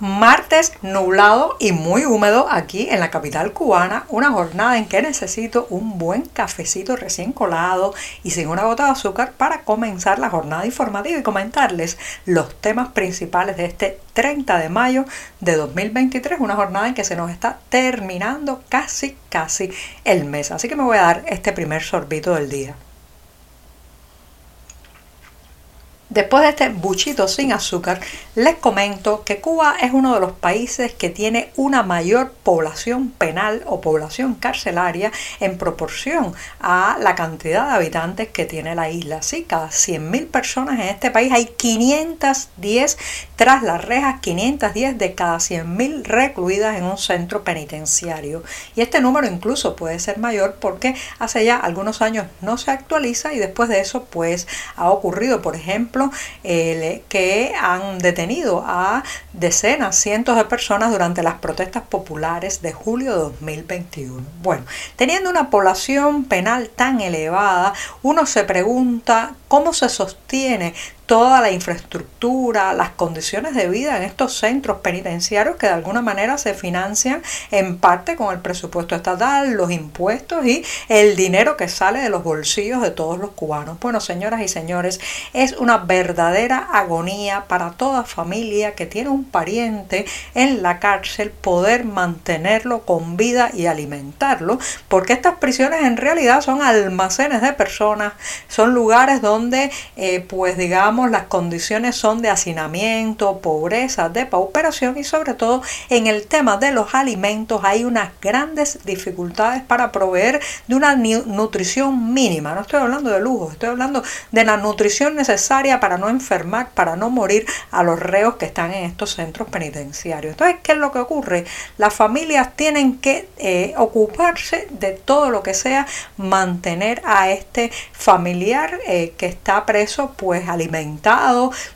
Martes nublado y muy húmedo aquí en la capital cubana, una jornada en que necesito un buen cafecito recién colado y sin una gota de azúcar para comenzar la jornada informativa y comentarles los temas principales de este 30 de mayo de 2023, una jornada en que se nos está terminando casi casi el mes. Así que me voy a dar este primer sorbito del día. Después de este buchito sin azúcar, les comento que Cuba es uno de los países que tiene una mayor población penal o población carcelaria en proporción a la cantidad de habitantes que tiene la isla. Sí, cada 100.000 personas en este país hay 510 tras las rejas, 510 de cada 100.000 recluidas en un centro penitenciario. Y este número incluso puede ser mayor porque hace ya algunos años no se actualiza y después de eso pues ha ocurrido, por ejemplo, que han detenido a decenas, cientos de personas durante las protestas populares de julio de 2021. Bueno, teniendo una población penal tan elevada, uno se pregunta cómo se sostiene toda la infraestructura, las condiciones de vida en estos centros penitenciarios que de alguna manera se financian en parte con el presupuesto estatal, los impuestos y el dinero que sale de los bolsillos de todos los cubanos. Bueno, señoras y señores, es una verdadera agonía para toda familia que tiene un pariente en la cárcel poder mantenerlo con vida y alimentarlo, porque estas prisiones en realidad son almacenes de personas, son lugares donde eh, pues digamos las condiciones son de hacinamiento, pobreza, de pauperación y sobre todo en el tema de los alimentos hay unas grandes dificultades para proveer de una nutrición mínima. No estoy hablando de lujo, estoy hablando de la nutrición necesaria para no enfermar, para no morir a los reos que están en estos centros penitenciarios. Entonces, ¿qué es lo que ocurre? Las familias tienen que eh, ocuparse de todo lo que sea mantener a este familiar eh, que está preso, pues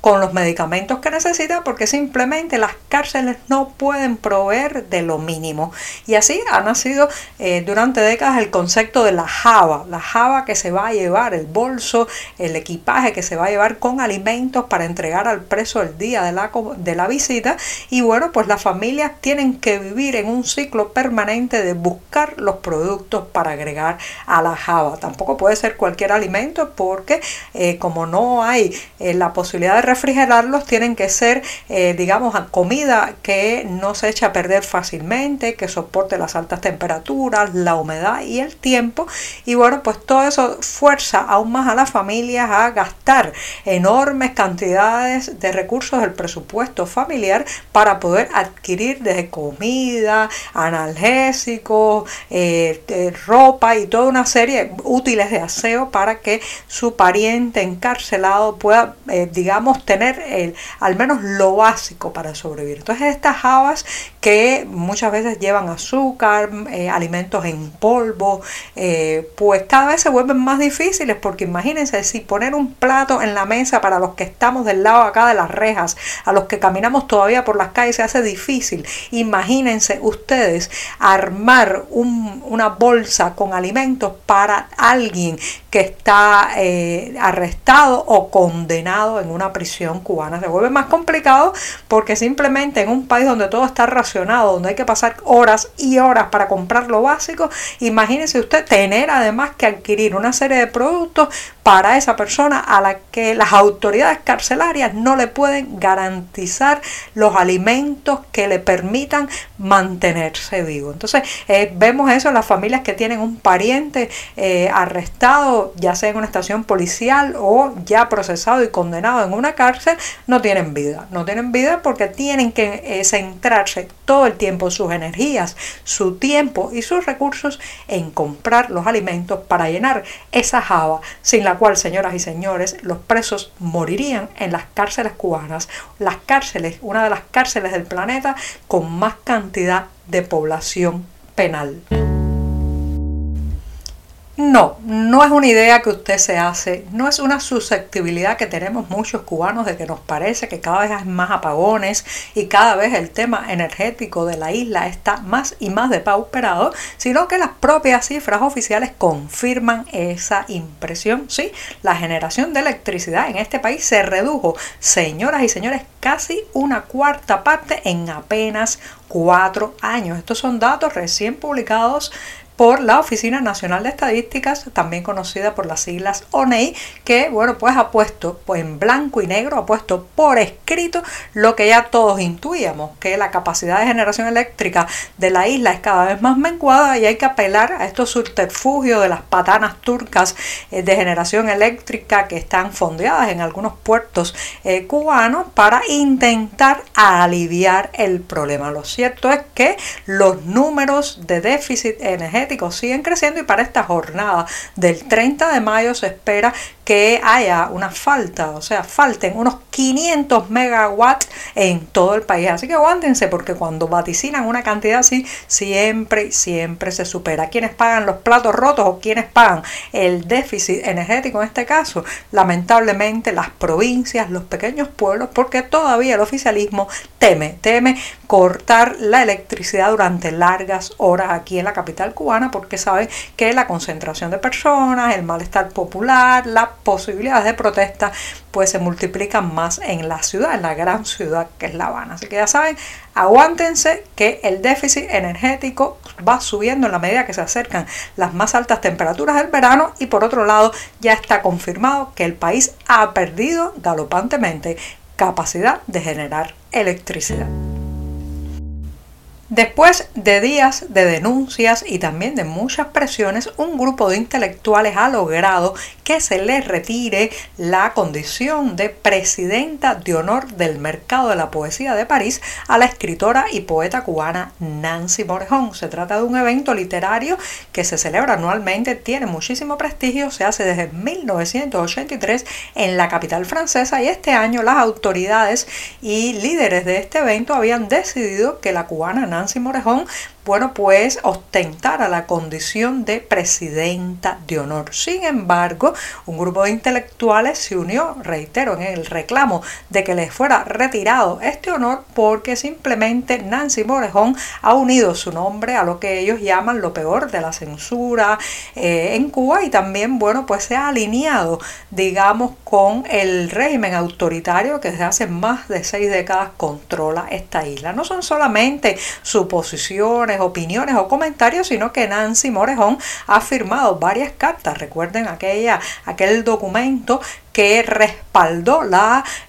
con los medicamentos que necesita porque simplemente las cárceles no pueden proveer de lo mínimo. Y así ha nacido eh, durante décadas el concepto de la java, la java que se va a llevar, el bolso, el equipaje que se va a llevar con alimentos para entregar al preso el día de la, de la visita. Y bueno, pues las familias tienen que vivir en un ciclo permanente de buscar los productos para agregar a la java. Tampoco puede ser cualquier alimento porque eh, como no hay eh, la posibilidad de refrigerarlos tienen que ser, eh, digamos, comida que no se echa a perder fácilmente, que soporte las altas temperaturas, la humedad y el tiempo. Y bueno, pues todo eso fuerza aún más a las familias a gastar enormes cantidades de recursos del presupuesto familiar para poder adquirir desde comida, analgésicos, eh, ropa y toda una serie útiles de aseo para que su pariente encarcelado pueda eh, digamos, tener el, al menos lo básico para sobrevivir. Entonces estas habas que muchas veces llevan azúcar, eh, alimentos en polvo, eh, pues cada vez se vuelven más difíciles porque imagínense si poner un plato en la mesa para los que estamos del lado acá de las rejas, a los que caminamos todavía por las calles se hace difícil. Imagínense ustedes armar una bolsa con alimentos para alguien que está arrestado o condenado en una prisión cubana. Se vuelve más complicado porque simplemente en un país donde todo está racionado, donde hay que pasar horas y horas para comprar lo básico, imagínese usted tener además que adquirir una serie de productos para esa persona a la que las autoridades carcelarias no le pueden garantizar los alimentos que le permitan mantenerse vivo. Entonces eh, vemos eso en las familias que tienen un pariente eh, arrestado, ya sea en una estación policial o ya procesado y condenado en una cárcel, no tienen vida. No tienen vida porque tienen que eh, centrarse todo el tiempo sus energías, su tiempo y sus recursos en comprar los alimentos para llenar esa java sin la cual, señoras y señores, los presos morirían en las cárceles cubanas, las cárceles, una de las cárceles del planeta con más cantidad de población penal. No, no es una idea que usted se hace, no es una susceptibilidad que tenemos muchos cubanos de que nos parece que cada vez hay más apagones y cada vez el tema energético de la isla está más y más depauperado, sino que las propias cifras oficiales confirman esa impresión. Sí, la generación de electricidad en este país se redujo, señoras y señores, casi una cuarta parte en apenas cuatro años. Estos son datos recién publicados por la Oficina Nacional de Estadísticas, también conocida por las siglas ONEI, que bueno, pues ha puesto pues en blanco y negro, ha puesto por escrito lo que ya todos intuíamos, que la capacidad de generación eléctrica de la isla es cada vez más menguada y hay que apelar a estos subterfugios de las patanas turcas eh, de generación eléctrica que están fondeadas en algunos puertos eh, cubanos para intentar aliviar el problema. Lo cierto es que los números de déficit energético siguen creciendo y para esta jornada del 30 de mayo se espera que haya una falta, o sea, falten unos 500 megawatts en todo el país. Así que aguántense porque cuando vaticinan una cantidad así, siempre, siempre se supera. ¿Quiénes pagan los platos rotos o quienes pagan el déficit energético en este caso? Lamentablemente las provincias, los pequeños pueblos, porque todavía el oficialismo teme, teme cortar la electricidad durante largas horas aquí en la capital cubana porque saben que la concentración de personas, el malestar popular, la posibilidades de protesta pues se multiplican más en la ciudad, en la gran ciudad que es La Habana. Así que ya saben, aguántense que el déficit energético va subiendo en la medida que se acercan las más altas temperaturas del verano y por otro lado ya está confirmado que el país ha perdido galopantemente capacidad de generar electricidad. Después de días de denuncias y también de muchas presiones, un grupo de intelectuales ha logrado que se le retire la condición de presidenta de honor del mercado de la poesía de París a la escritora y poeta cubana Nancy Morejón. Se trata de un evento literario que se celebra anualmente, tiene muchísimo prestigio, se hace desde 1983 en la capital francesa y este año las autoridades y líderes de este evento habían decidido que la cubana Nancy Nancy Morejón bueno, pues ostentara la condición de presidenta de honor. Sin embargo, un grupo de intelectuales se unió, reitero, en el reclamo de que les fuera retirado este honor porque simplemente Nancy Morejón ha unido su nombre a lo que ellos llaman lo peor de la censura eh, en Cuba y también, bueno, pues se ha alineado, digamos, con el régimen autoritario que desde hace más de seis décadas controla esta isla. No son solamente suposiciones, opiniones o comentarios, sino que Nancy Morejón ha firmado varias cartas. Recuerden aquella, aquel documento que respaldó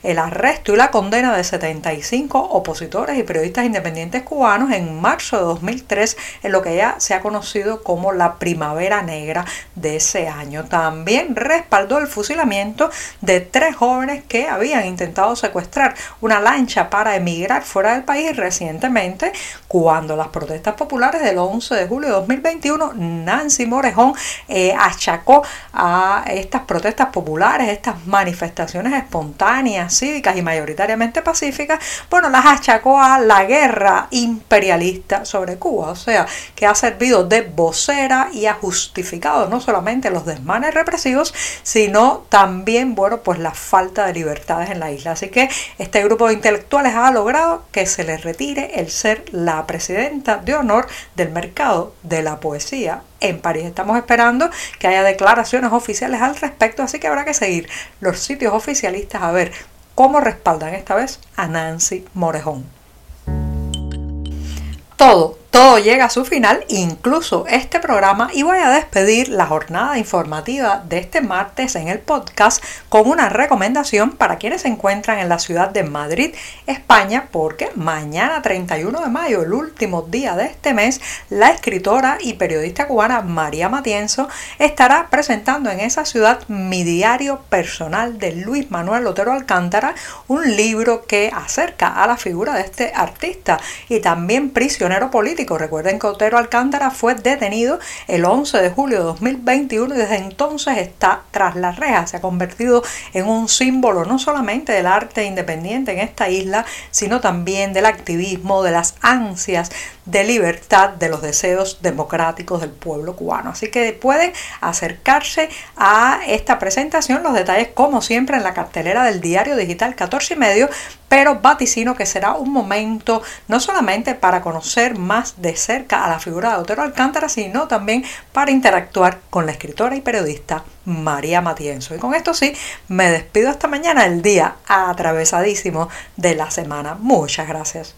el arresto y la condena de 75 opositores y periodistas independientes cubanos en marzo de 2003 en lo que ya se ha conocido como la primavera negra de ese año. También respaldó el fusilamiento de tres jóvenes que habían intentado secuestrar una lancha para emigrar fuera del país recientemente cuando las protestas populares del 11 de julio de 2021 Nancy Morejón eh, achacó a estas protestas populares, estas manifestaciones espontáneas, cívicas y mayoritariamente pacíficas, bueno, las achacó a la guerra imperialista sobre Cuba, o sea, que ha servido de vocera y ha justificado no solamente los desmanes represivos, sino también, bueno, pues la falta de libertades en la isla. Así que este grupo de intelectuales ha logrado que se les retire el ser la presidenta de honor del mercado de la poesía en París. Estamos esperando que haya declaraciones oficiales al respecto, así que habrá que seguir los sitios oficialistas a ver cómo respaldan esta vez a Nancy Morejón. Todo todo llega a su final, incluso este programa, y voy a despedir la jornada informativa de este martes en el podcast con una recomendación para quienes se encuentran en la ciudad de Madrid, España, porque mañana 31 de mayo, el último día de este mes, la escritora y periodista cubana María Matienzo estará presentando en esa ciudad mi diario personal de Luis Manuel Otero Alcántara, un libro que acerca a la figura de este artista y también prisionero político Recuerden que Otero Alcántara fue detenido el 11 de julio de 2021 y desde entonces está tras las rejas. Se ha convertido en un símbolo no solamente del arte independiente en esta isla, sino también del activismo, de las ansias de libertad, de los deseos democráticos del pueblo cubano. Así que pueden acercarse a esta presentación, los detalles como siempre en la cartelera del diario digital 14 y medio, pero vaticino que será un momento no solamente para conocer más de cerca a la figura de Otero Alcántara, sino también para interactuar con la escritora y periodista María Matienzo. Y con esto sí, me despido hasta mañana, el día atravesadísimo de la semana. Muchas gracias.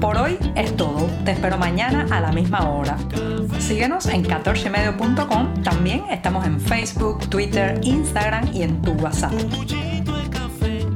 Por hoy es todo. Te espero mañana a la misma hora. Síguenos en 14medio.com. También estamos en Facebook, Twitter, Instagram y en tu WhatsApp.